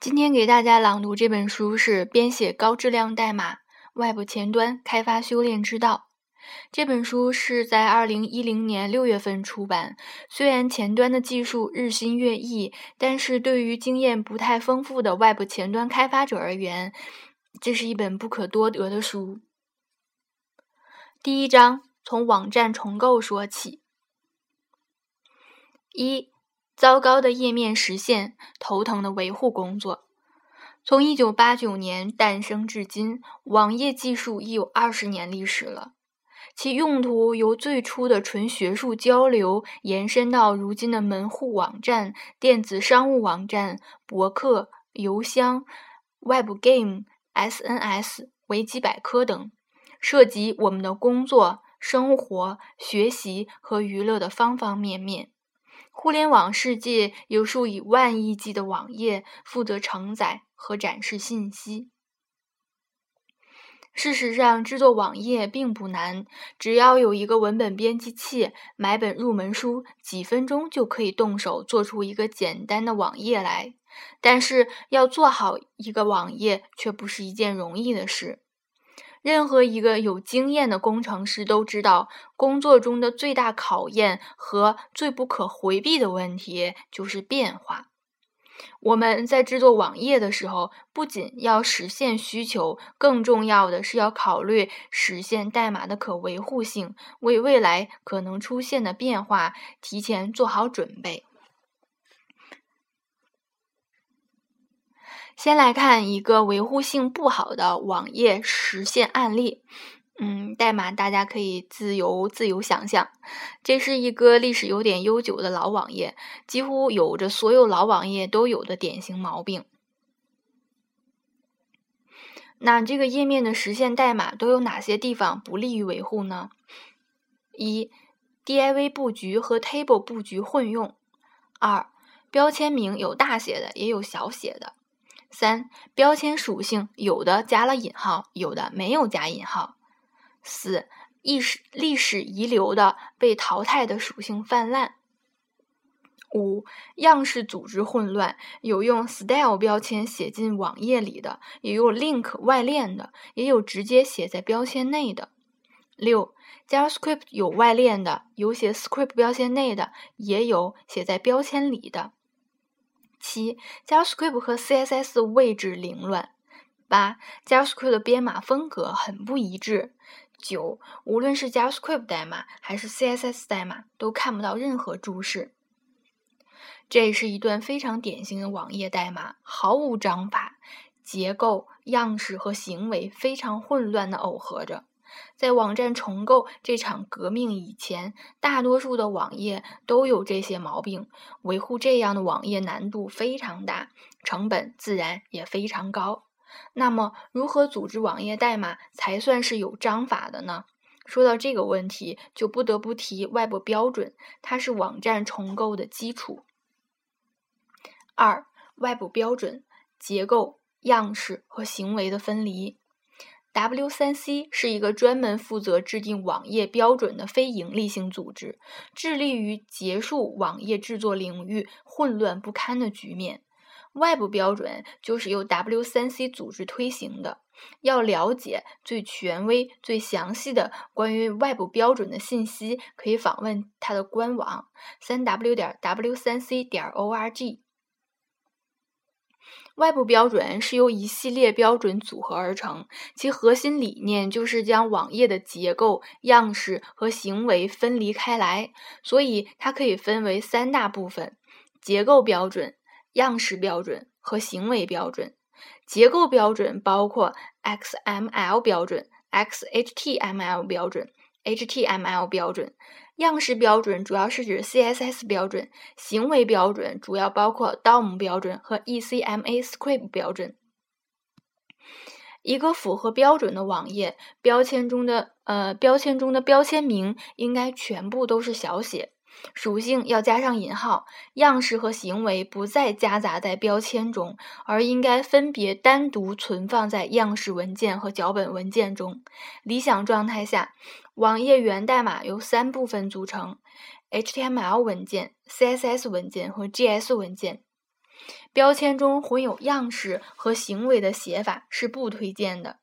今天给大家朗读这本书是《编写高质量代码：外部前端开发修炼之道》。这本书是在二零一零年六月份出版。虽然前端的技术日新月异，但是对于经验不太丰富的外部前端开发者而言，这是一本不可多得的书。第一章从网站重构说起。一糟糕的页面实现，头疼的维护工作。从一九八九年诞生至今，网页技术已有二十年历史了。其用途由最初的纯学术交流，延伸到如今的门户网站、电子商务网站、博客、邮箱、Web Game、SNS、维基百科等，涉及我们的工作、生活、学习和娱乐的方方面面。互联网世界有数以万亿计的网页，负责承载和展示信息。事实上，制作网页并不难，只要有一个文本编辑器，买本入门书，几分钟就可以动手做出一个简单的网页来。但是，要做好一个网页，却不是一件容易的事。任何一个有经验的工程师都知道，工作中的最大考验和最不可回避的问题就是变化。我们在制作网页的时候，不仅要实现需求，更重要的是要考虑实现代码的可维护性，为未来可能出现的变化提前做好准备。先来看一个维护性不好的网页实现案例。嗯，代码大家可以自由自由想象。这是一个历史有点悠久的老网页，几乎有着所有老网页都有的典型毛病。那这个页面的实现代码都有哪些地方不利于维护呢？一，div 布局和 table 布局混用；二，标签名有大写的也有小写的。三、标签属性有的加了引号，有的没有加引号。四、历史历史遗留的被淘汰的属性泛滥。五、样式组织混乱，有用 style 标签写进网页里的，也有 link 外链的，也有直接写在标签内的。六、JavaScript 有外链的，有写 script 标签内的，也有写在标签里的。七，JavaScript 和 CSS 位置凌乱。八，JavaScript 的编码风格很不一致。九，无论是 JavaScript 代码还是 CSS 代码，都看不到任何注释。这是一段非常典型的网页代码，毫无章法，结构、样式和行为非常混乱的耦合着。在网站重构这场革命以前，大多数的网页都有这些毛病。维护这样的网页难度非常大，成本自然也非常高。那么，如何组织网页代码才算是有章法的呢？说到这个问题，就不得不提外部标准，它是网站重构的基础。二、外部标准：结构、样式和行为的分离。W3C 是一个专门负责制定网页标准的非营利性组织，致力于结束网页制作领域混乱不堪的局面。外部标准就是由 W3C 组织推行的。要了解最权威、最详细的关于外部标准的信息，可以访问它的官网：三 W 点 W3C 点 org。外部标准是由一系列标准组合而成，其核心理念就是将网页的结构、样式和行为分离开来，所以它可以分为三大部分：结构标准、样式标准和行为标准。结构标准包括 XML 标准、XHTML 标准、HTML 标准。样式标准主要是指 CSS 标准，行为标准主要包括 DOM 标准和 ECMAScript 标准。一个符合标准的网页，标签中的呃标签中的标签名应该全部都是小写，属性要加上引号，样式和行为不再夹杂在标签中，而应该分别单独存放在样式文件和脚本文件中。理想状态下。网页源代码由三部分组成：HTML 文件、CSS 文件和 JS 文件。标签中混有样式和行为的写法是不推荐的。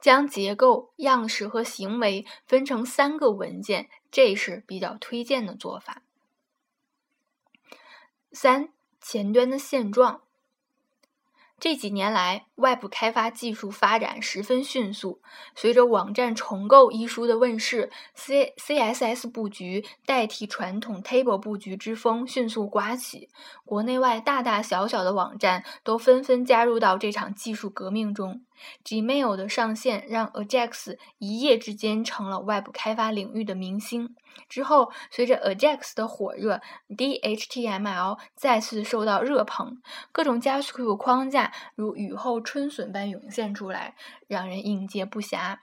将结构、样式和行为分成三个文件，这是比较推荐的做法。三、前端的现状。这几年来，Web 开发技术发展十分迅速。随着网站重构一书的问世，C CSS 布局代替传统 Table 布局之风迅速刮起。国内外大大小小的网站都纷纷加入到这场技术革命中。Gmail 的上线让 Ajax 一夜之间成了 Web 开发领域的明星。之后，随着 Ajax 的火热，DHTML 再次受到热捧，各种 JavaScript 框架如雨后春笋般涌现出来，让人应接不暇。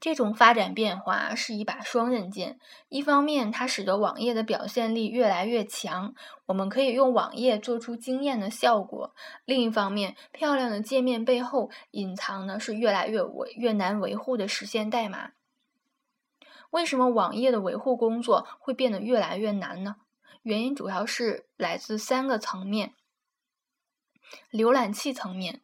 这种发展变化是一把双刃剑，一方面它使得网页的表现力越来越强，我们可以用网页做出惊艳的效果；另一方面，漂亮的界面背后隐藏的是越来越维越难维护的实现代码。为什么网页的维护工作会变得越来越难呢？原因主要是来自三个层面：浏览器层面。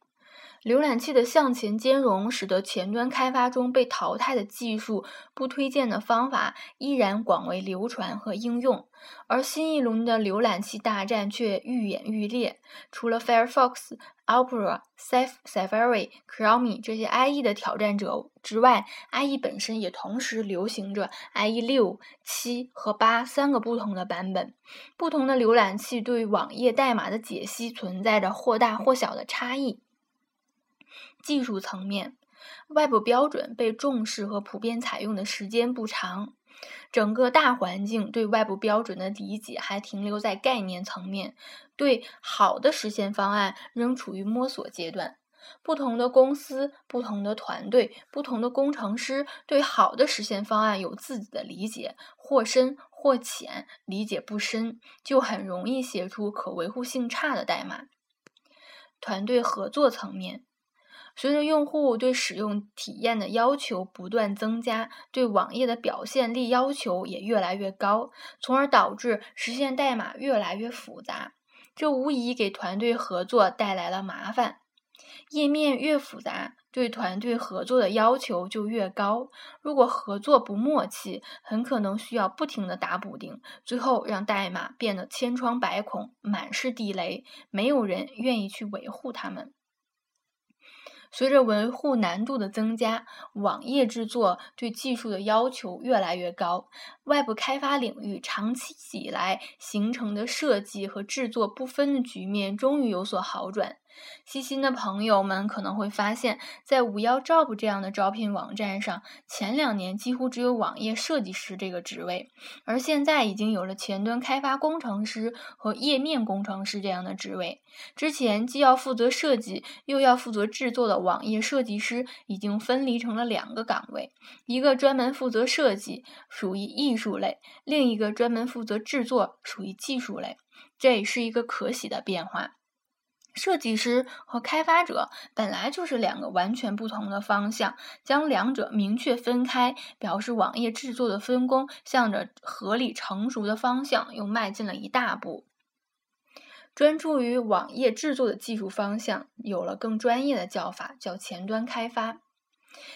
浏览器的向前兼容，使得前端开发中被淘汰的技术、不推荐的方法依然广为流传和应用，而新一轮的浏览器大战却愈演愈烈。除了 Firefox、Opera、Safari、Chrome 这些 IE 的挑战者之外，IE 本身也同时流行着 IE 六、七和八三个不同的版本。不同的浏览器对网页代码的解析存在着或大或小的差异。技术层面外部标准被重视和普遍采用的时间不长，整个大环境对外部标准的理解还停留在概念层面，对好的实现方案仍处于摸索阶段。不同的公司、不同的团队、不同的工程师对好的实现方案有自己的理解，或深或浅，理解不深就很容易写出可维护性差的代码。团队合作层面。随着用户对使用体验的要求不断增加，对网页的表现力要求也越来越高，从而导致实现代码越来越复杂。这无疑给团队合作带来了麻烦。页面越复杂，对团队合作的要求就越高。如果合作不默契，很可能需要不停的打补丁，最后让代码变得千疮百孔、满是地雷，没有人愿意去维护它们。随着维护难度的增加，网页制作对技术的要求越来越高。外部开发领域长期以来形成的设计和制作不分的局面，终于有所好转。细心的朋友们可能会发现，在五幺 Job 这样的招聘网站上，前两年几乎只有网页设计师这个职位，而现在已经有了前端开发工程师和页面工程师这样的职位。之前既要负责设计，又要负责制作的网页设计师，已经分离成了两个岗位：一个专门负责设计，属于艺术类；另一个专门负责制作，属于技术类。这也是一个可喜的变化。设计师和开发者本来就是两个完全不同的方向，将两者明确分开，表示网页制作的分工向着合理成熟的方向又迈进了一大步。专注于网页制作的技术方向有了更专业的叫法，叫前端开发。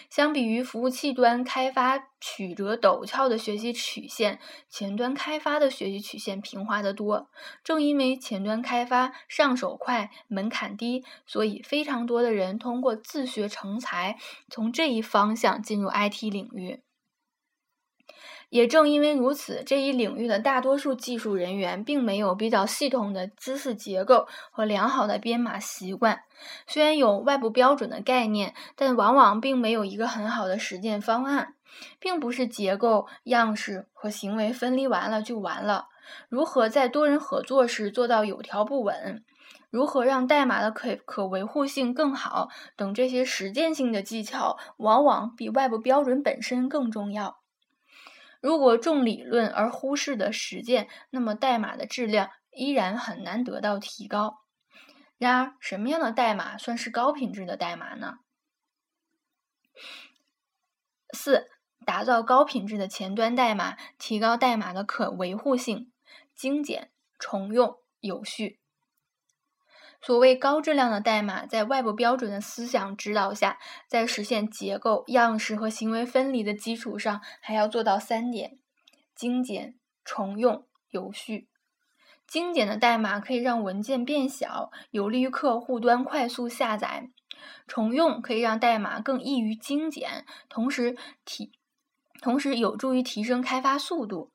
相比于服务器端开发曲折陡峭的学习曲线，前端开发的学习曲线平滑得多。正因为前端开发上手快、门槛低，所以非常多的人通过自学成才，从这一方向进入 IT 领域。也正因为如此，这一领域的大多数技术人员并没有比较系统的知识结构和良好的编码习惯。虽然有外部标准的概念，但往往并没有一个很好的实践方案。并不是结构、样式和行为分离完了就完了。如何在多人合作时做到有条不紊？如何让代码的可可维护性更好？等这些实践性的技巧，往往比外部标准本身更重要。如果重理论而忽视的实践，那么代码的质量依然很难得到提高。然而，什么样的代码算是高品质的代码呢？四、打造高品质的前端代码，提高代码的可维护性。精简、重用、有序。所谓高质量的代码，在外部标准的思想指导下，在实现结构、样式和行为分离的基础上，还要做到三点：精简、重用、有序。精简的代码可以让文件变小，有利于客户端快速下载；重用可以让代码更易于精简，同时提，同时有助于提升开发速度；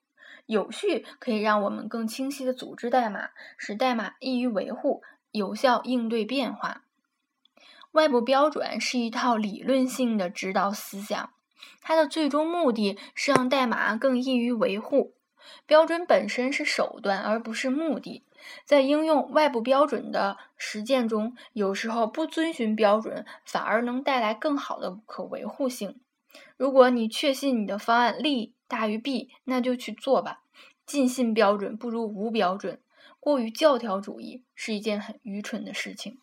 有序可以让我们更清晰的组织代码，使代码易于维护。有效应对变化。外部标准是一套理论性的指导思想，它的最终目的是让代码更易于维护。标准本身是手段，而不是目的。在应用外部标准的实践中，有时候不遵循标准反而能带来更好的可维护性。如果你确信你的方案利大于弊，那就去做吧。尽信标准不如无标准。过于教条主义是一件很愚蠢的事情。